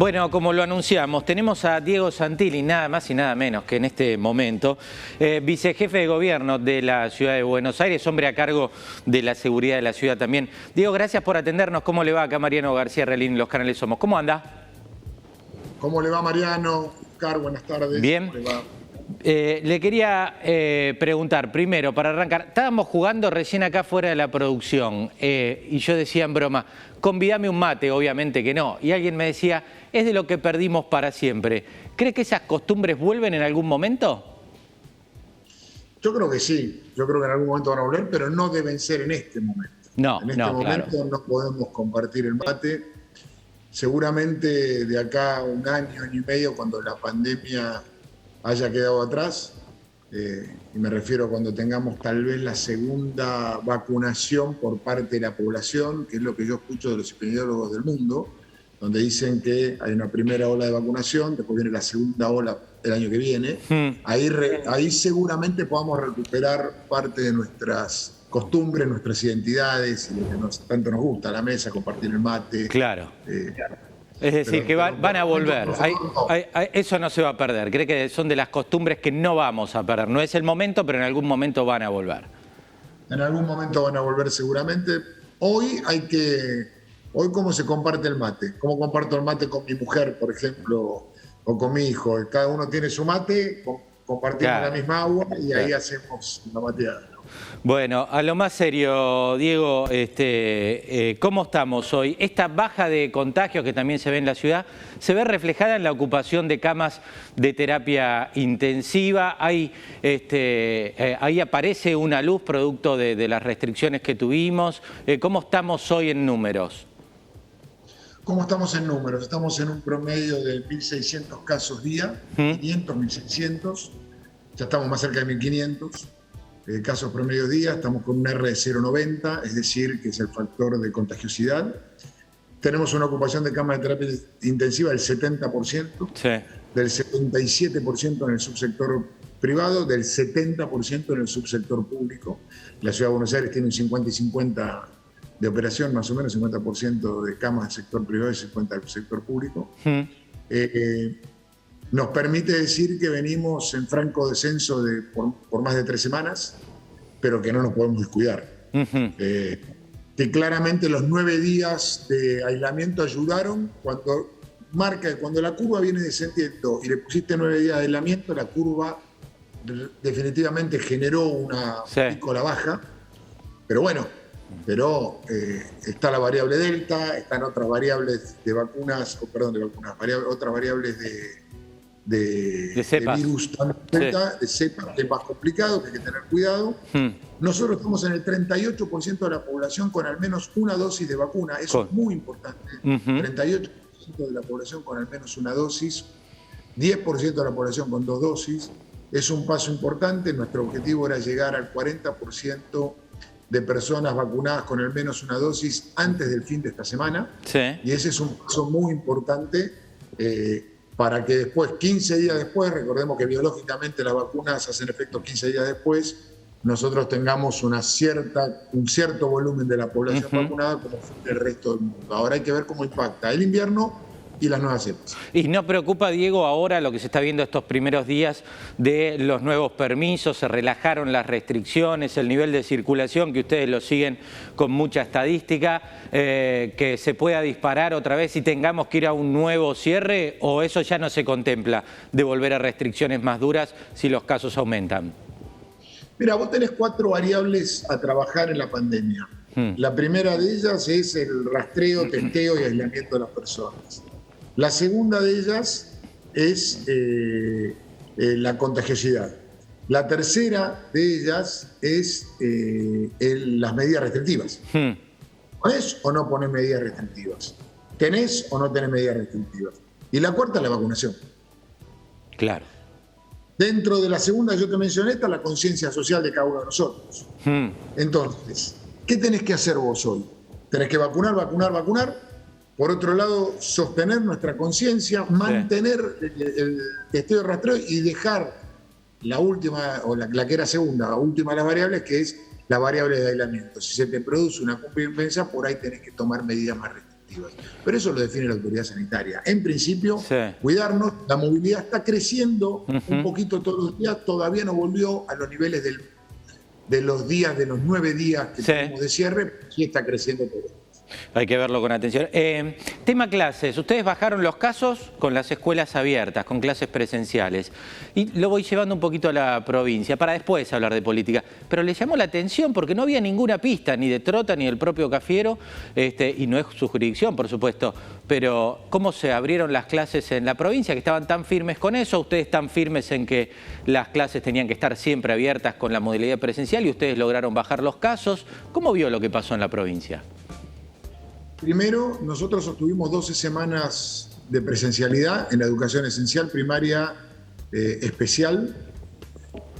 Bueno, como lo anunciamos, tenemos a Diego Santilli, nada más y nada menos que en este momento, eh, vicejefe de gobierno de la ciudad de Buenos Aires, hombre a cargo de la seguridad de la ciudad también. Diego, gracias por atendernos. ¿Cómo le va acá Mariano García Relín, los canales Somos? ¿Cómo anda? ¿Cómo le va Mariano? Oscar, buenas tardes. Bien. Eh, le quería eh, preguntar, primero, para arrancar, estábamos jugando recién acá fuera de la producción eh, y yo decía en broma, convídame un mate, obviamente que no. Y alguien me decía, es de lo que perdimos para siempre. ¿Cree que esas costumbres vuelven en algún momento? Yo creo que sí, yo creo que en algún momento van a volver, pero no deben ser en este momento. No, en este momento no podemos compartir el mate. Seguramente de acá un año, año y medio, cuando la pandemia haya quedado atrás, eh, y me refiero a cuando tengamos tal vez la segunda vacunación por parte de la población, que es lo que yo escucho de los epidemiólogos del mundo, donde dicen que hay una primera ola de vacunación, después viene la segunda ola el año que viene, hmm. ahí, ahí seguramente podamos recuperar parte de nuestras costumbres, nuestras identidades, lo que nos, tanto nos gusta, la mesa, compartir el mate. Claro. Eh, es decir, que van a volver. eso no se va a perder. Cree que son de las costumbres que no vamos a perder. No es el momento, pero en algún momento van a volver. En algún momento van a volver seguramente. Hoy hay que. Hoy, ¿cómo se comparte el mate? ¿Cómo comparto el mate con mi mujer, por ejemplo, o con mi hijo? Cada uno tiene su mate, compartimos la misma agua y ahí hacemos la mateada. Bueno, a lo más serio, Diego, este, eh, ¿cómo estamos hoy? Esta baja de contagios que también se ve en la ciudad, ¿se ve reflejada en la ocupación de camas de terapia intensiva? Ahí, este, eh, ahí aparece una luz producto de, las restricciones que tuvimos. Eh, ¿Cómo estamos hoy en números? ¿Cómo estamos en números? Estamos en un promedio de 1.600 casos día, 500, 1.600, ya estamos más cerca de 1.500 eh, casos promedio día, estamos con un R de 0,90, es decir, que es el factor de contagiosidad. Tenemos una ocupación de camas de terapia intensiva del 70%, del 77% en el subsector privado, del 70% en el subsector público. La Ciudad de Buenos Aires tiene un 50 y 50 de operación, más o menos 50% de camas del sector privado y 50% del sector público. Hmm. Eh, eh, nos permite decir que venimos en franco descenso de, por, más de tres semanas, pero que no nos podemos descuidar. Eh, que claramente los nueve días de aislamiento ayudaron cuando marca cuando la curva viene descendiendo y le pusiste nueve días de aislamiento, la curva definitivamente generó una pico la baja, pero bueno, pero eh, está la variable delta, están otras variables de vacunas, o perdón, de vacunas, otras variables de, de, virus de cepa, que es más complicado, que hay que tener cuidado. Hmm. Nosotros estamos en el 38% de la población con al menos una dosis de vacuna, eso es muy importante. 38% de la población con al menos una dosis, 10% de la población con dos dosis, es un paso importante. Nuestro objetivo era llegar al 40% de personas vacunadas con al menos una dosis antes del fin de esta semana. Y ese es un paso muy importante. Eh, para que después, 15 días después, recordemos que biológicamente las vacunas hacen efecto 15 días después, nosotros tengamos una cierta, un cierto volumen de la población vacunada como el resto del mundo. Ahora hay que ver cómo impacta el invierno y las nuevas cepas. ¿Y no preocupa, Diego, ahora lo que se está viendo estos primeros días de los nuevos permisos, se relajaron las restricciones, el nivel de circulación, que ustedes lo siguen con mucha estadística, eh, que se pueda disparar otra vez y tengamos que ir a un nuevo cierre o eso ya no se contempla de volver a restricciones más duras si los casos aumentan? Mira, vos tenés cuatro variables a trabajar en la pandemia. Hmm. La primera de ellas es el rastreo, testeo y aislamiento de las personas. La segunda de ellas es eh, eh, la contagiosidad. La tercera de ellas es eh, las medidas restrictivas. Hmm. ¿Pones o no pones medidas restrictivas? ¿Tenés o no tenés medidas restrictivas? Y la cuarta es la vacunación. Claro. Dentro de la segunda yo te mencioné está la conciencia social de cada uno de nosotros. Hmm. Entonces, ¿qué tenés que hacer vos hoy? Tenés que vacunar, vacunar, vacunar por otro lado, sostener nuestra conciencia, mantener el, testeo de rastreo y dejar la última, o la, que era segunda, la última de las variables, que es la variable de aislamiento. Si se te produce una competencia, por ahí tenés que tomar medidas más restrictivas. Pero eso lo define la autoridad sanitaria. En principio, cuidarnos, la movilidad está creciendo un poquito todos los días, todavía no volvió a los niveles de los días, de los nueve días que tenemos de cierre, sí está creciendo todo. Hay que verlo con atención. Eh, tema clases. Ustedes bajaron los casos con las escuelas abiertas, con clases presenciales. Y lo voy llevando un poquito a la provincia, para después hablar de política. Pero le llamó la atención porque no había ninguna pista, ni de Trota, ni del propio Cafiero, este, y no es su jurisdicción, por supuesto. Pero ¿cómo se abrieron las clases en la provincia? Que estaban tan firmes con eso. Ustedes tan firmes en que las clases tenían que estar siempre abiertas con la modalidad presencial y ustedes lograron bajar los casos. ¿Cómo vio lo que pasó en la provincia? Primero, nosotros obtuvimos 12 semanas de presencialidad en la educación esencial, primaria, eh, especial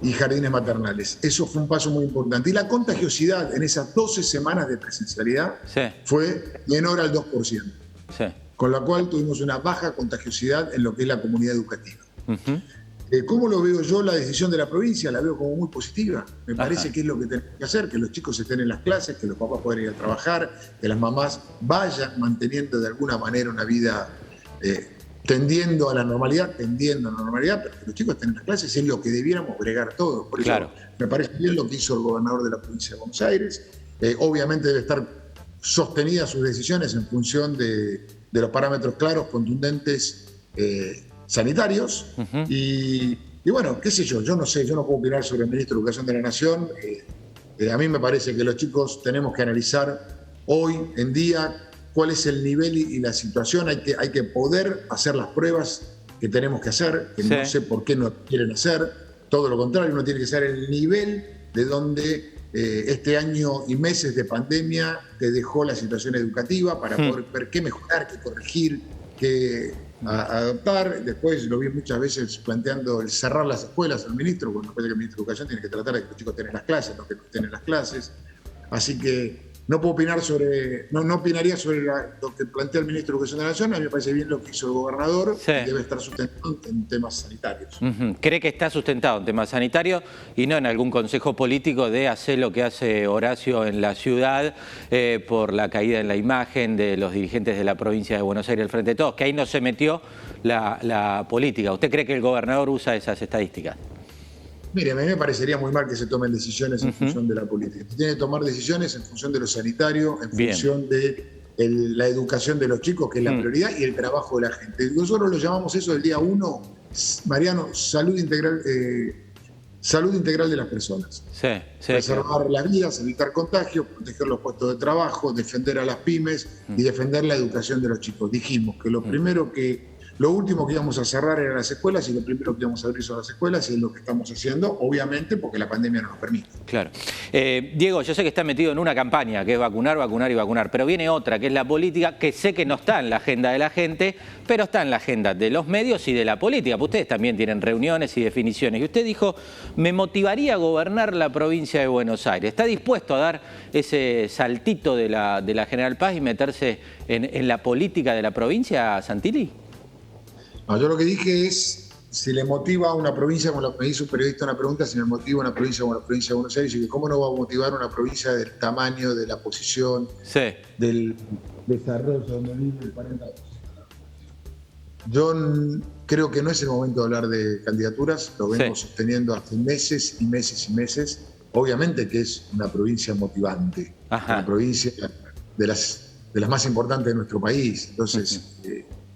y jardines maternales. Eso fue un paso muy importante. Y la contagiosidad en esas 12 semanas de presencialidad fue menor al 2%. Con la cual tuvimos una baja contagiosidad en lo que es la comunidad educativa. ¿Cómo lo veo yo la decisión de la provincia? La veo como muy positiva. Me parece que es lo que tenemos que hacer, que los chicos estén en las clases, que los papás puedan ir a trabajar, que las mamás vayan manteniendo de alguna manera una vida eh, tendiendo a la normalidad, tendiendo a la normalidad, pero que los chicos estén en las clases es lo que debiéramos bregar todos. Por eso me parece bien lo que hizo el gobernador de la provincia de Buenos Aires. Eh, obviamente debe estar sostenida sus decisiones en función de, los parámetros claros, contundentes sanitarios. y, bueno, qué sé yo, yo no sé, yo no puedo opinar sobre el ministro de Educación de la Nación. Eh, eh, a mí me parece que los chicos tenemos que analizar hoy en día cuál es el nivel y, la situación. Hay que, hay que poder hacer las pruebas que tenemos que hacer, que no sé por qué no quieren hacer. Todo lo contrario, uno tiene que saber el nivel de donde eh, este año y meses de pandemia te dejó la situación educativa para hmm. poder ver qué mejorar, qué corregir, qué a, adoptar. Después lo vi muchas veces planteando el cerrar las escuelas al ministro, cuando parece que el ministro de Educación tiene que tratar de que los chicos tengan las clases, no que no estén las clases. Así que no puedo opinar sobre, no, no opinaría sobre lo que plantea el ministro de Educación de la Nación, a mí me parece bien lo que hizo el gobernador, debe estar sustentado en temas sanitarios. ¿Cree que está sustentado en temas sanitarios y no en algún consejo político de hacer lo que hace Horacio en la ciudad eh, por la caída en la imagen de los dirigentes de la provincia de Buenos Aires al frente de todos, que ahí no se metió la, la política? ¿Usted cree que el gobernador usa esas estadísticas? Mire, a mí me parecería muy mal que se tomen decisiones en función de la política. Se tiene que tomar decisiones en función de lo sanitario, en función de la educación de los chicos, que es la mm. prioridad, y el trabajo de la gente. Nosotros lo llamamos eso del día uno, Mariano, salud integral, eh, salud integral de las personas. Sí, sí, Preservar las vidas, evitar contagios, proteger los puestos de trabajo, defender a las pymes y mm. defender la educación de los chicos. Dijimos que lo mm. primero que lo último que íbamos a cerrar eran las escuelas y lo primero que íbamos a abrir son las escuelas y es lo que estamos haciendo, obviamente porque la pandemia no nos permite. Claro. Eh, Diego, yo sé que está metido en una campaña que es vacunar, vacunar y vacunar, pero viene otra que es la política que sé que no está en la agenda de la gente, pero está en la agenda de los medios y de la política. Ustedes también tienen reuniones y definiciones. Y usted dijo, me motivaría a gobernar la provincia de Buenos Aires. ¿Está dispuesto a dar ese saltito de la, General Paz y meterse en, en la política de la provincia, Santilli? Yo lo que dije es, si le motiva a una provincia, como me hizo un periodista una pregunta, si me motiva una provincia como la provincia de Buenos Aires, y que cómo no va a motivar una provincia del tamaño, de la posición, del desarrollo donde vive el 40%. Yo creo que no es el momento de hablar de candidaturas, lo venimos sosteniendo hace meses y meses y meses. Obviamente que es una provincia motivante, una provincia de las, de las más importantes de nuestro país. Entonces,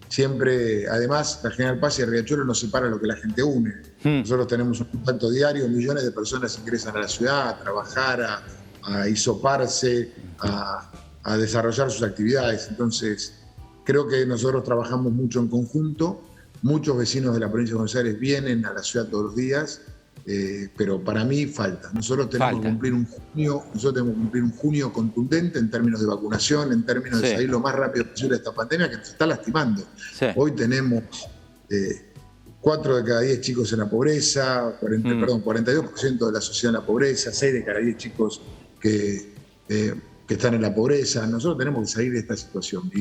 Siempre, además, la General Paz y el Riachuelo nos separa lo que la gente une. Hmm. Nosotros tenemos un contacto diario, millones de personas ingresan a la ciudad a trabajar, a, a isoparse, a, a, desarrollar sus actividades. Entonces, creo que nosotros trabajamos mucho en conjunto. Muchos vecinos de la provincia de Buenos Aires vienen a la ciudad todos los días eh, pero para mí falta. Nosotros tenemos que cumplir un junio, nosotros tenemos que cumplir un junio contundente en términos de vacunación, en términos de salir lo más rápido posible de esta pandemia que nos está lastimando. Hoy tenemos eh, 4 de cada 10 chicos en la pobreza, 40, mm. perdón, 42% de la sociedad en la pobreza, 6 de cada 10 chicos que, eh, que están en la pobreza. Nosotros tenemos que salir de esta situación. Y,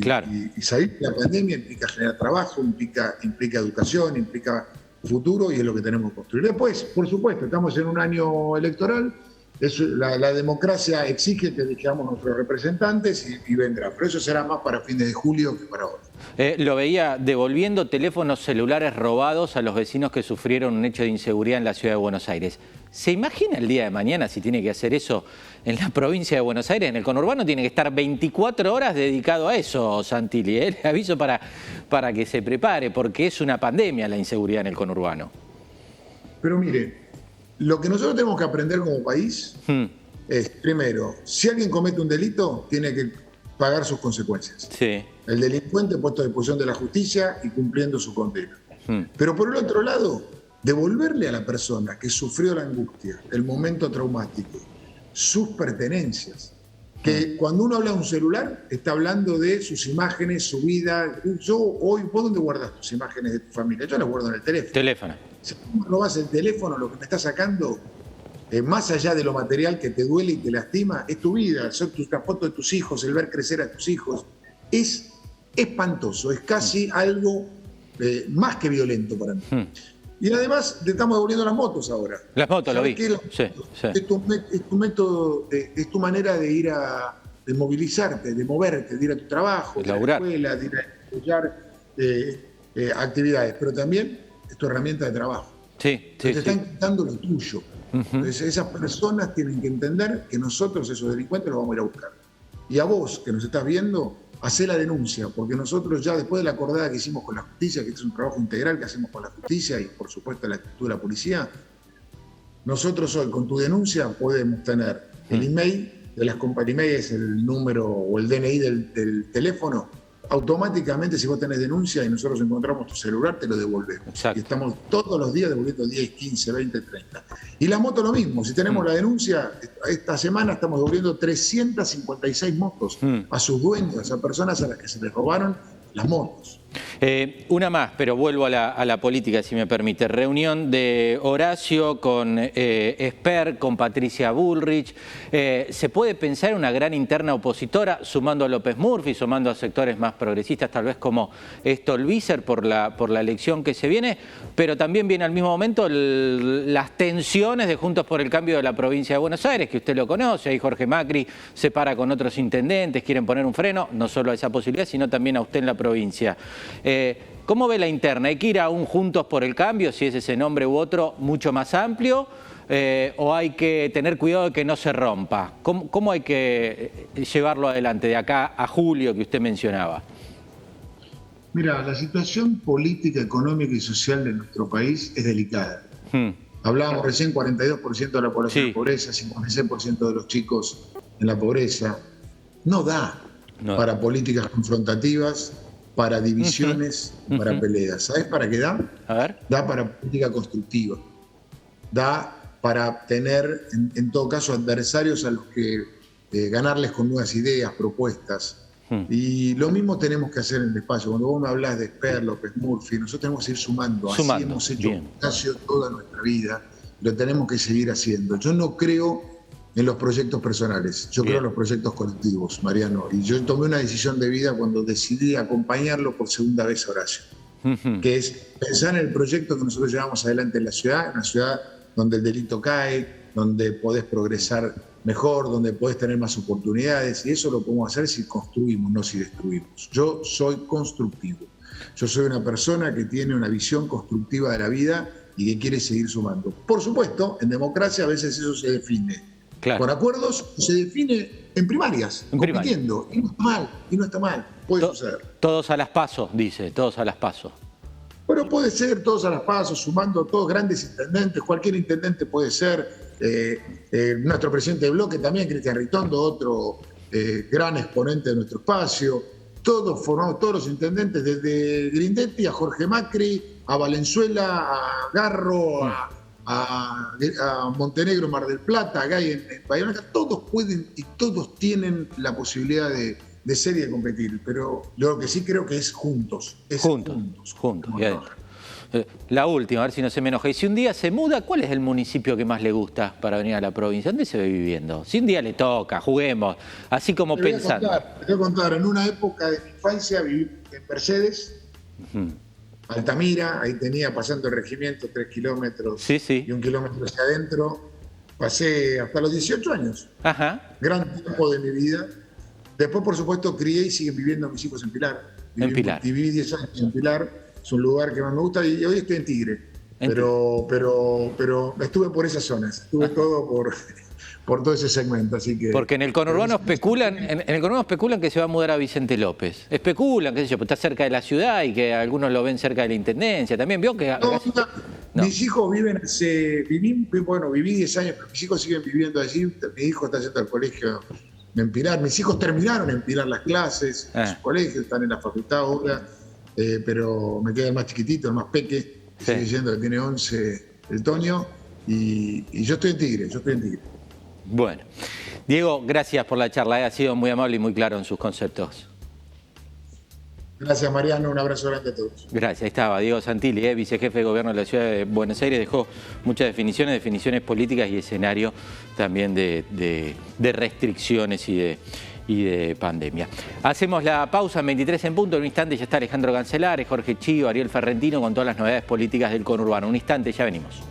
y, salir de la pandemia implica generar trabajo, implica, implica educación, implica futuro y es lo que tenemos que construir. Después, por supuesto, estamos en un año electoral la, democracia exige que dejamos nuestros representantes y, vendrá, pero eso será más para fines de julio que para ahora. Eh, lo veía devolviendo teléfonos celulares robados a los vecinos que sufrieron un hecho de inseguridad en la ciudad de Buenos Aires. ¿Se imagina el día de mañana si tiene que hacer eso en la provincia de Buenos Aires? En el conurbano tiene que estar 24 horas dedicado a eso, Santilli. ¿eh? Le aviso para, para que se prepare, porque es una pandemia la inseguridad en el conurbano. Pero mire, lo que nosotros tenemos que aprender como país hmm. es, primero, si alguien comete un delito, tiene que pagar sus consecuencias. Sí. El delincuente puesto a disposición de la justicia y cumpliendo su condena. Hmm. Pero por el otro lado, devolverle a la persona que sufrió la angustia, el momento traumático, sus pertenencias. Que hmm. cuando uno habla de un celular, está hablando de sus imágenes, su vida. Yo hoy, ¿vos dónde guardas tus imágenes de tu familia? Yo las guardo en el teléfono. Teléfono. Si tú robas el teléfono, lo que me está sacando, eh, más allá de lo material que te duele y te lastima, es tu vida, son tus fotos de tus hijos, el ver crecer a tus hijos. Es espantoso, es casi algo eh, más que violento para mí. Hmm. Y además te estamos devolviendo las motos ahora. Las motos, lo vi. Sí, Es, tu, método, es tu manera de ir a de movilizarte, de moverte, de ir a tu trabajo, de, a la escuela, de ir a estudiar eh, actividades, pero también es tu herramienta de trabajo. Sí, sí, te están quitando lo tuyo. Entonces esas personas tienen que entender que nosotros, esos delincuentes, los vamos a ir a buscar. Y a vos, que nos estás viendo, hacé la denuncia, porque nosotros ya después de la acordada que hicimos con la justicia, que este es un trabajo integral que hacemos con la justicia y por supuesto la actitud de la policía, nosotros hoy con tu denuncia podemos tener el email de las compañías, el número o el DNI del teléfono, automáticamente si vos tenés denuncia y nosotros encontramos tu celular, te lo devolvemos. Y estamos todos los días devolviendo 10, 15, 20, 30. Y la moto lo mismo, si tenemos mm. la denuncia, esta semana estamos devolviendo 356 motos mm. a sus dueños, a personas a las que se les robaron las motos. Eh, una más, pero vuelvo a la, política, si me permite. Reunión de Horacio con eh, Esper, con Patricia Bullrich. Eh, ¿Se puede pensar en una gran interna opositora, sumando a López Murphy, sumando a sectores más progresistas, tal vez como Stolbizer por la, por la elección que se viene? Pero también viene al mismo momento las tensiones de Juntos por el Cambio de la provincia de Buenos Aires, que usted lo conoce. Ahí Jorge Macri se para con otros intendentes, quieren poner un freno, no solo a esa posibilidad, sino también a usted en la provincia. Eh, ¿Cómo ve la interna? ¿Hay que ir a un Juntos por el Cambio, si es ese nombre u otro, mucho más amplio? Eh, ¿O hay que tener cuidado de que no se rompa? ¿Cómo, hay que eh, llevarlo adelante de acá a julio que usted mencionaba? Mira, la situación política, económica y social de nuestro país es delicada. Hmm. Hablábamos recién 42% de la población en pobreza, 56% de los chicos en la pobreza. No da para políticas confrontativas para divisiones, para peleas. ¿Sabes para qué da? A ver. Da para política constructiva. Da para tener, en, todo caso, adversarios a los que eh, ganarles con nuevas ideas, propuestas. Hmm. Y lo mismo tenemos que hacer en el espacio. Cuando vos me hablas de Sper, López Murphy, nosotros tenemos que ir sumando. Así hemos hecho casi toda nuestra vida. Lo tenemos que seguir haciendo. Yo no creo en los proyectos personales, yo creo en los proyectos colectivos, Mariano. Y yo tomé una decisión de vida cuando decidí acompañarlo por segunda vez a Horacio, que es pensar en el proyecto que nosotros llevamos adelante en la ciudad, una ciudad donde el delito cae, donde podés progresar mejor, donde podés tener más oportunidades, y eso lo podemos hacer si construimos, no si destruimos. Yo soy constructivo. Yo soy una persona que tiene una visión constructiva de la vida y que quiere seguir sumando. Por supuesto, en democracia a veces eso se define por acuerdos se define en primarias, compitiendo. Y no está mal, y no está mal, puede suceder. Todos a las pasos, dice, todos a las pasos. Bueno, puede ser todos a las pasos, sumando todos grandes intendentes, cualquier intendente puede ser. Eh, eh, nuestro presidente de bloque también, Cristian Ritondo, otro eh, gran exponente de nuestro espacio. Todos formamos, todos los intendentes, desde Grindetti a Jorge Macri, a Valenzuela, a Garro, a, a, Montenegro, Mar del Plata, acá en, en todos pueden y todos tienen la posibilidad de, ser y de competir, pero lo que sí creo que es juntos. juntos, juntos. Eh, la última, a ver si no se me enoja. Y si un día se muda, ¿cuál es el municipio que más le gusta para venir a la provincia? ¿Dónde se ve viviendo? Si un día le toca, juguemos, así como pensando. te voy a contar, en una época de mi infancia viví en Mercedes. Altamira, ahí tenía pasando el regimiento tres kilómetros y un kilómetro hacia adentro. pasé hasta los 18 años. Ajá. Gran tiempo de mi vida. Después, por supuesto, crié y siguen viviendo mis hijos en Pilar. en Pilar. Viví 10 años en Pilar, es un lugar que más me gusta y hoy estoy en Tigre. pero, pero, pero estuve por esas zonas, estuve todo por, por todo ese segmento, así que... Porque en el conurbano especulan, en, el conurbano especulan que se va a mudar a Vicente López. Especulan, qué sé yo, pues está cerca de la ciudad y que algunos lo ven cerca de la Intendencia. También vio que... Mis hijos viven hace... Viví, bueno, viví 10 años, pero mis hijos siguen viviendo allí. Mi hijo está yendo al colegio en Pilar. Mis hijos terminaron en Pilar las clases, en ah. su colegio, están en la facultad ahora, eh, pero me queda el más chiquitito, el más peque, sigue yendo, que tiene 11 el Toño, y, y yo estoy en Tigre, yo estoy en Tigre. Bueno, Diego, gracias por la charla, eh, ha sido muy amable y muy claro en sus conceptos. Gracias, Mariano. Un abrazo grande a todos. Gracias. Ahí estaba Diego Santilli, eh, vicejefe de gobierno de la ciudad de Buenos Aires. Dejó muchas definiciones, definiciones políticas y escenario también de, restricciones y de, y de pandemia. Hacemos la pausa en 23 en punto. En un instante ya está Alejandro Cancelares, Jorge Chío, Ariel Ferrentino con todas las novedades políticas del conurbano. Un instante, ya venimos.